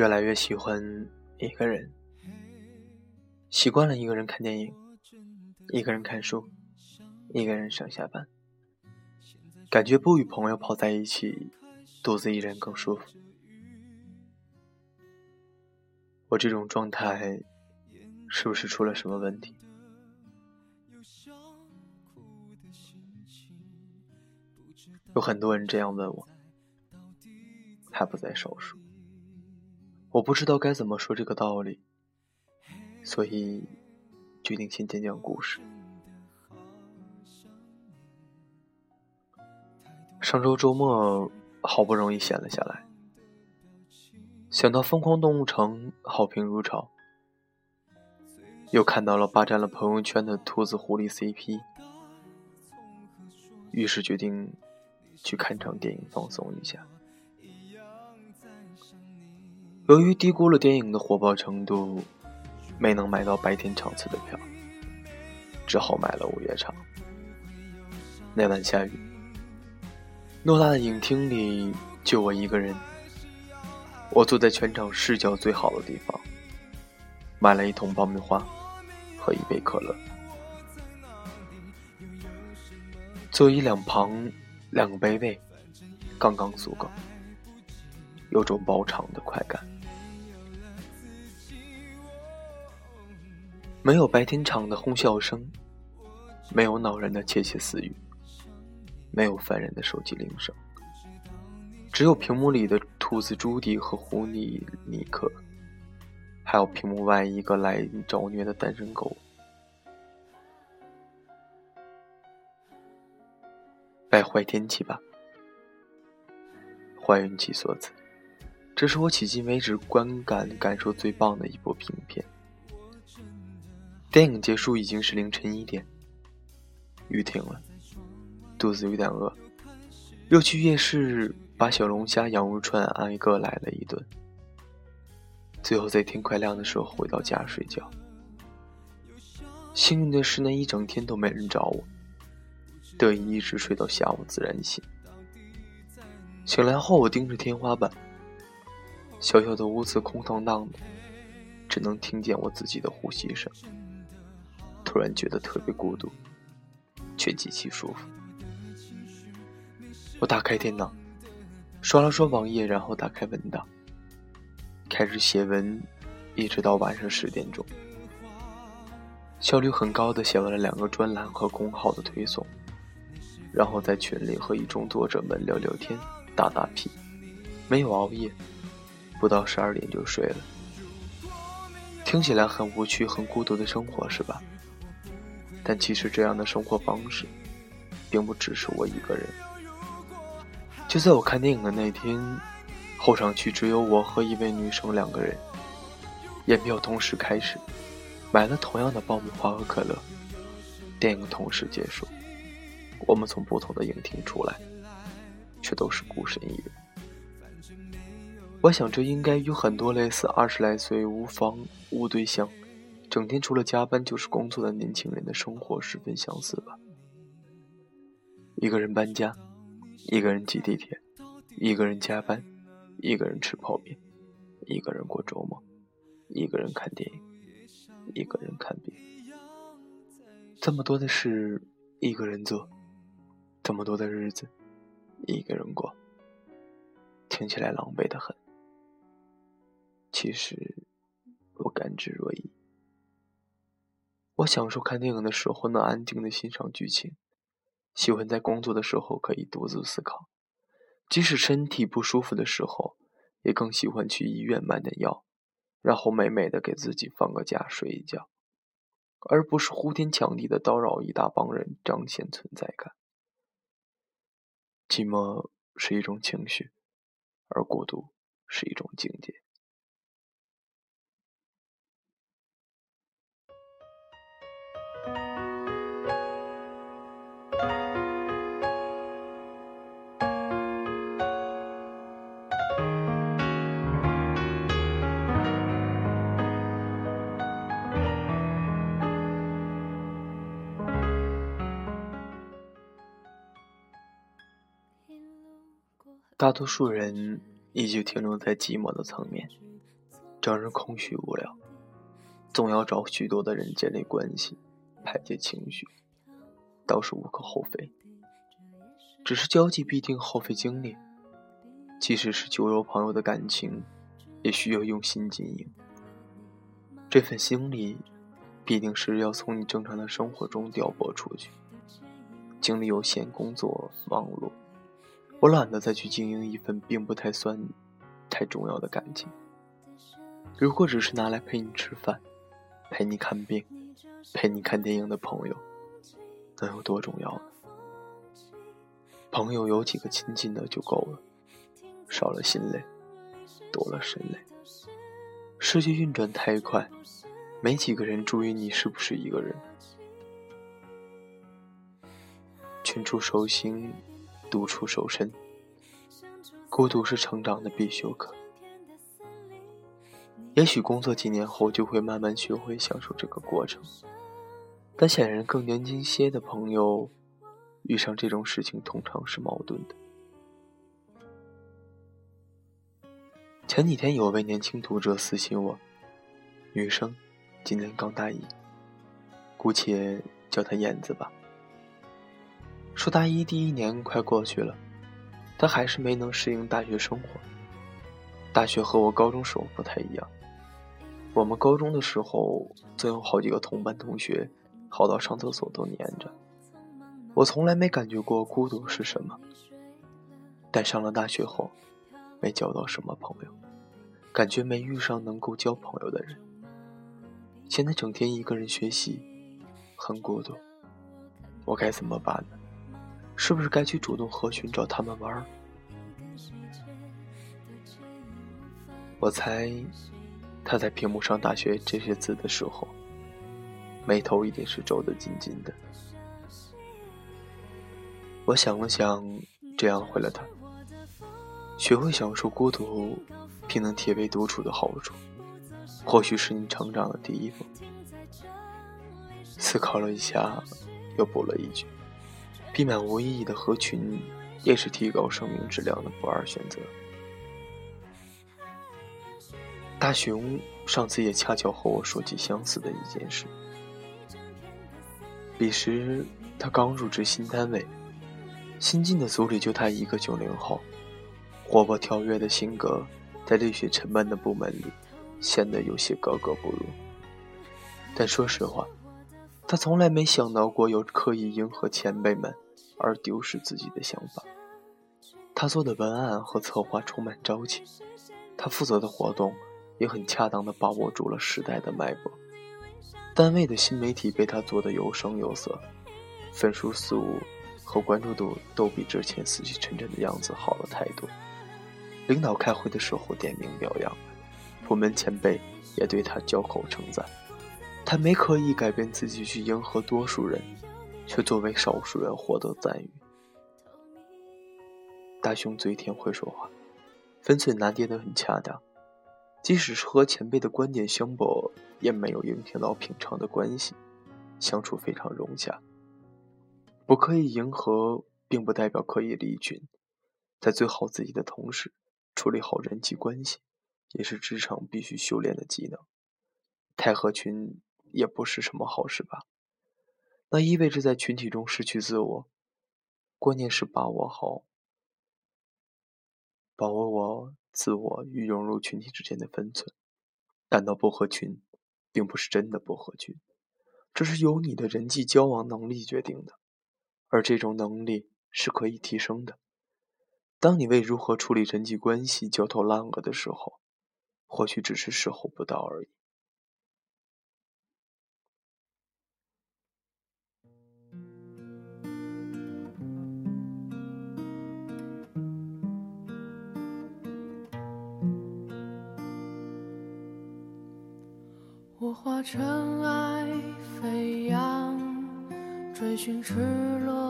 越来越喜欢一个人，习惯了一个人看电影，一个人看书，一个人上下班，感觉不与朋友泡在一起，独自一人更舒服。我这种状态，是不是出了什么问题？有很多人这样问我，还不在少数。我不知道该怎么说这个道理，所以决定先讲讲故事。上周周末好不容易闲了下来，想到《疯狂动物城》好评如潮，又看到了霸占了朋友圈的兔子狐狸 CP，于是决定。去看场电影放松一下。由于低估了电影的火爆程度，没能买到白天场次的票，只好买了午夜场。那晚下雨，偌大的影厅里就我一个人。我坐在全场视角最好的地方，买了一桶爆米花和一杯可乐。座椅两旁。两个杯位，刚刚足够，有种包场的快感。没有白天场的哄笑声，没有恼人的窃窃私语，没有烦人的手机铃声，只有屏幕里的兔子朱迪和狐狸尼克，还有屏幕外一个来找虐的单身狗。拜坏天气吧，坏运气所赐。这是我迄今为止观感感受最棒的一部影片。电影结束已经是凌晨一点，雨停了，肚子有点饿，又去夜市把小龙虾、羊肉串挨个来了一顿。最后在天快亮的时候回到家睡觉。幸运的是那一整天都没人找我。得以一直睡到下午自然醒。醒来后，我盯着天花板，小小的屋子空荡荡的，只能听见我自己的呼吸声。突然觉得特别孤独，却极其舒服。我打开电脑，刷了刷网页，然后打开文档，开始写文，一直到晚上十点钟，效率很高的写完了两个专栏和公号的推送。然后在群里和一众作者们聊聊天，打打屁，没有熬夜，不到十二点就睡了。听起来很无趣、很孤独的生活，是吧？但其实这样的生活方式，并不只是我一个人。就在我看电影的那天，候场区只有我和一位女生两个人。验票同时开始，买了同样的爆米花和可乐，电影同时结束。我们从不同的影厅出来，却都是孤身一人。我想，这应该与很多类似二十来岁无房无对象，整天除了加班就是工作的年轻人的生活十分相似吧。一个人搬家，一个人挤地铁，一个人加班，一个人吃泡面，一个人过周末，一个人看电影，一个人看病，这么多的事，一个人做。这么多的日子，一个人过，听起来狼狈的很。其实，我甘之若饴。我享受看电影的时候能安静的欣赏剧情，喜欢在工作的时候可以独自思考，即使身体不舒服的时候，也更喜欢去医院买点药，然后美美的给自己放个假睡一觉，而不是呼天抢地的叨扰一大帮人彰显存在感。寂寞是一种情绪，而孤独是一种境界。大多数人依旧停留在寂寞的层面，让人空虚无聊，总要找许多的人建立关系，排解情绪，倒是无可厚非。只是交际必定耗费精力，即使是酒肉朋友的感情，也需要用心经营。这份心力，必定是要从你正常的生活中调拨出去。精力有限，工作忙碌，我懒得再去经营一份并不太算太重要的感情。如果只是拿来陪你吃饭、陪你看病、陪你看电影的朋友，能有多重要呢？朋友有几个亲近的就够了，少了心累，多了身累。世界运转太快，没几个人注意你是不是一个人。群出守心，独处守身。孤独是成长的必修课。也许工作几年后就会慢慢学会享受这个过程，但显然更年轻些的朋友。遇上这种事情通常是矛盾的。前几天有位年轻读者私信我，女生，今年刚大一，姑且叫她燕子吧。说大一第一年快过去了，但还是没能适应大学生活。大学和我高中时候不太一样，我们高中的时候总有好几个同班同学，好到上厕所都黏着。我从来没感觉过孤独是什么，但上了大学后，没交到什么朋友，感觉没遇上能够交朋友的人。现在整天一个人学习，很孤独。我该怎么办呢？是不是该去主动和寻找他们玩？我猜，他在屏幕上“大学”这些字的时候，眉头一定是皱得紧紧的。我想了想，这样回了他：学会享受孤独，并能体味独处的好处，或许是你成长的第一步。思考了一下，又补了一句：避免无意义的合群，也是提高生命质量的不二选择。大熊上次也恰巧和我说起相似的一件事。彼时他刚入职新单位。新进的组里就他一个九零后，活泼跳跃的性格，在绿血沉闷的部门里显得有些格格不入。但说实话，他从来没想到过有刻意迎合前辈们而丢失自己的想法。他做的文案和策划充满朝气，他负责的活动也很恰当地把握住了时代的脉搏。单位的新媒体被他做得有声有色，分数四五。和关注度都比之前死气沉沉的样子好了太多。领导开会的时候点名表扬，部门前辈也对他交口称赞。他没刻意改变自己去迎合多数人，却作为少数人获得赞誉。大雄嘴甜会说话，分寸拿捏得很恰当，即使是和前辈的观点相悖，也没有影响到平常的关系，相处非常融洽。不刻意迎合，并不代表刻意离群。在做好自己的同时，处理好人际关系，也是职场必须修炼的技能。太合群也不是什么好事吧？那意味着在群体中失去自我。关键是把握好，把握我自我与融入群体之间的分寸。感到不合群，并不是真的不合群，这是由你的人际交往能力决定的。而这种能力是可以提升的。当你为如何处理人际关系焦头烂额的时候，或许只是时候不到而已。化尘埃飞扬，追寻赤裸。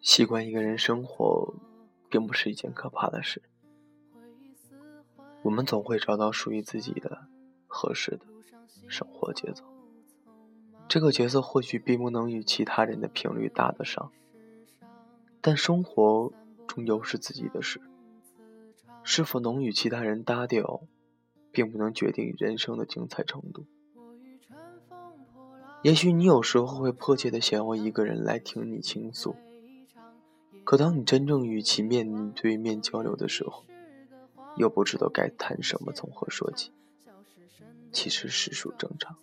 习惯一个人生活，并不是一件可怕的事。我们总会找到属于自己的合适的生活节奏。这个节奏或许并不能与其他人的频率搭得上，但生活终究是自己的事，是否能与其他人搭调，并不能决定人生的精彩程度。也许你有时候会迫切的想要一个人来听你倾诉，可当你真正与其面对面交流的时候，又不知道该谈什么，从何说起。其实实属正常。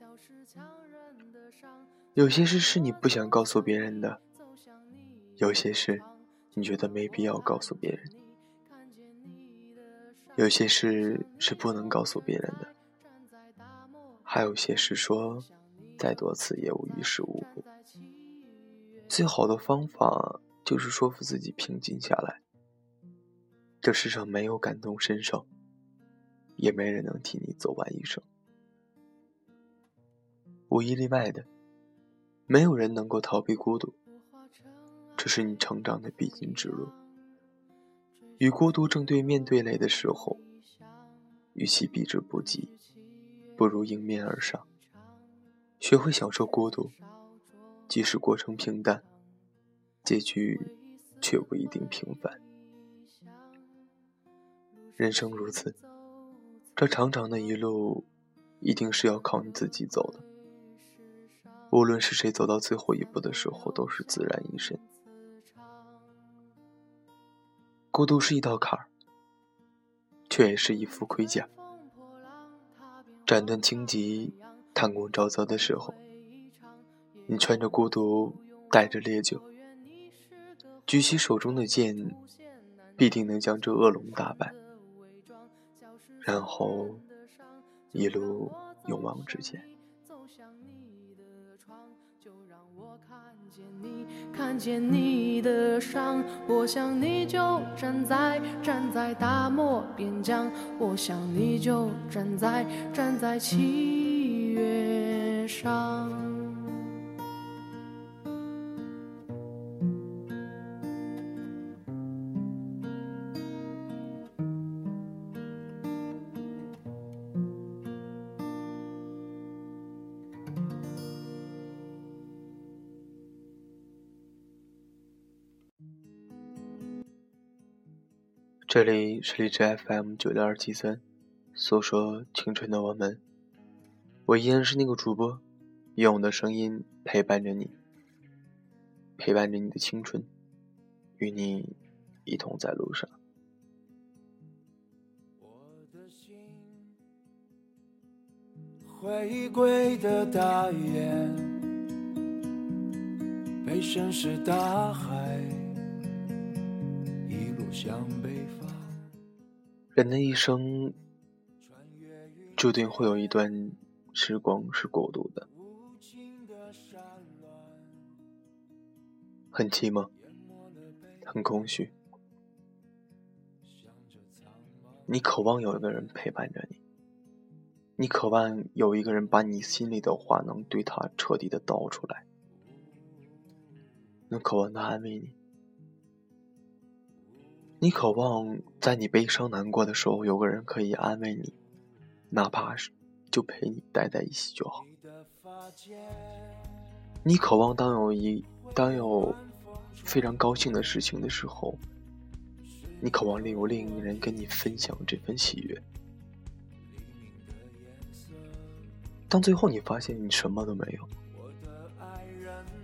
有些事是你不想告诉别人的，有些事你觉得没必要告诉别人，有些事是不能告诉别人的，还有些事说再多次也无于事无补。最好的方法就是说服自己平静下来。这世上没有感同身受，也没人能替你走完一生。无一例外的，没有人能够逃避孤独，这是你成长的必经之路。与孤独正对面对垒的时候，与其避之不及，不如迎面而上。学会享受孤独，即使过程平淡，结局却不一定平凡。人生如此，这长长的一路，一定是要靠你自己走的。无论是谁走到最后一步的时候，都是自然一身。孤独是一道坎儿，却也是一副盔甲。斩断荆棘，探光沼泽的时候，你穿着孤独，带着烈酒，举起手中的剑，必定能将这恶龙打败，然后一路勇往直前。走向你的窗，就让我看见你看见你的伤，我想你就站在站在大漠边疆，我想你就站在站在七月上。这里是荔枝 FM 九六二七三，诉说青春的我们，我依然是那个主播，用我的声音陪伴着你，陪伴着你的青春，与你一同在路上。我的心回归的大雁，被深是大海，向北。人的一生，注定会有一段时光是孤独的，很寂寞，很空虚。你渴望有一个人陪伴着你，你渴望有一个人把你心里的话能对他彻底的道出来，能渴望他安慰你。你渴望在你悲伤难过的时候有个人可以安慰你，哪怕是就陪你待在一起就好。你渴望当有一当有非常高兴的事情的时候，你渴望另有另一个人跟你分享这份喜悦。当最后你发现你什么都没有，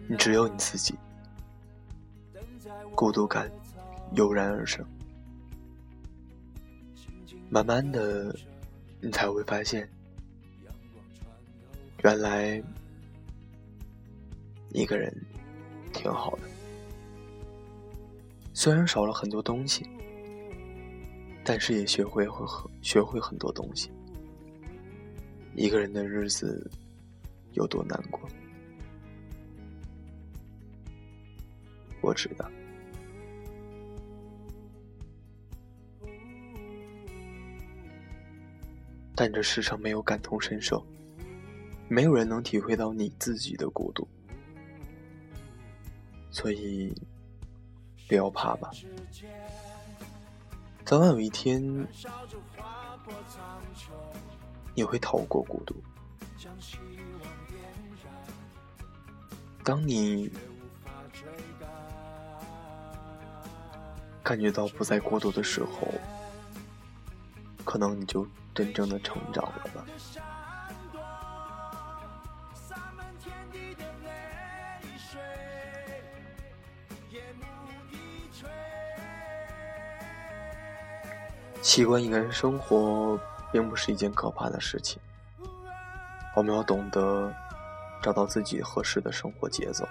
你只有你自己，孤独感。油然而生，慢慢的，你才会发现，原来一个人挺好的。虽然少了很多东西，但是也学会会很学会很多东西。一个人的日子有多难过，我知道。但这世上没有感同身受，没有人能体会到你自己的孤独，所以不要怕吧，早晚有一天你会逃过孤独。当你感觉到不再孤独的时候，可能你就真正的成长了吧。习惯一个人生活，并不是一件可怕的事情。我们要懂得找到自己合适的生活节奏，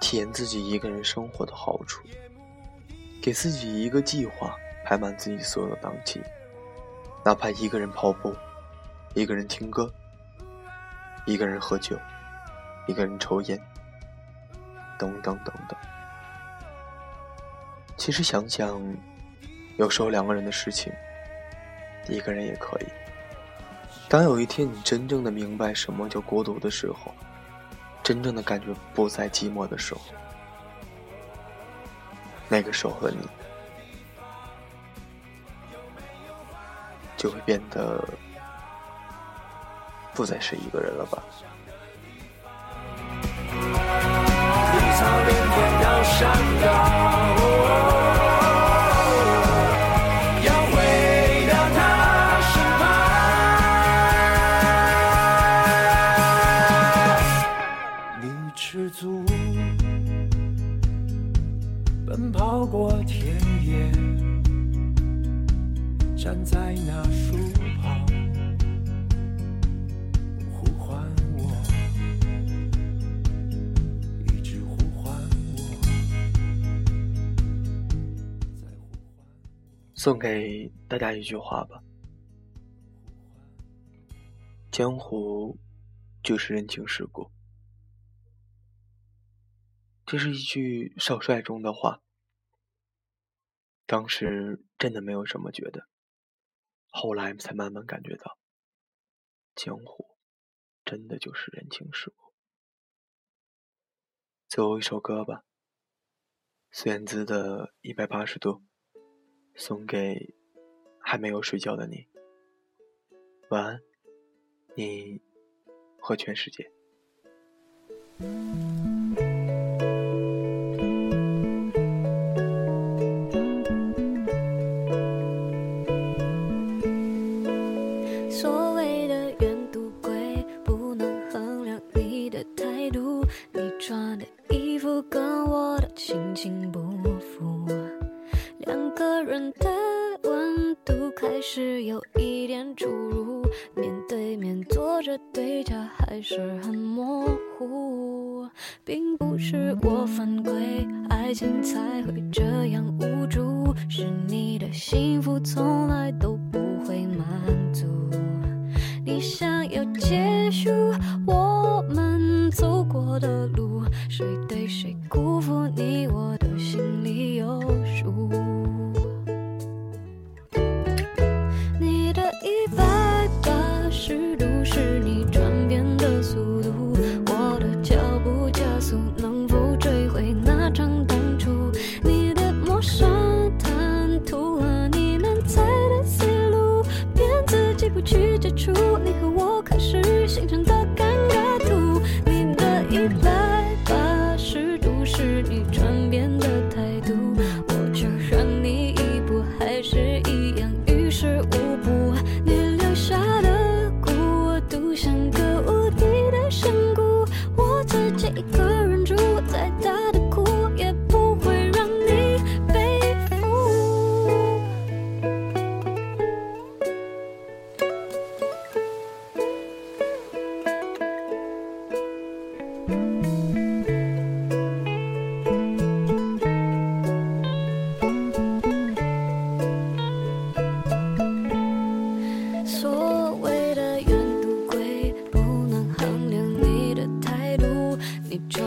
体验自己一个人生活的好处，给自己一个计划，排满自己所有的档期，哪怕一个人跑步，一个人听歌，一个人喝酒，一个人抽烟，等等等等。其实想想。有时候两个人的事情，一个人也可以。当有一天你真正的明白什么叫孤独的时候，真正的感觉不再寂寞的时候，那个时候的你，就会变得不再是一个人了吧。送给大家一句话吧：江湖就是人情世故。这是一句少帅中的话。当时真的没有什么觉得，后来才慢慢感觉到，江湖真的就是人情世故。最后一首歌吧，孙燕姿的《一百八十度》。送给还没有睡觉的你，晚安，你和全世界。情不符，两个人的温度开始有一点出入，面对面坐着对家还是很模糊，并不是我犯规，爱情才会这样无助，是你的幸福从来。是你转变有数。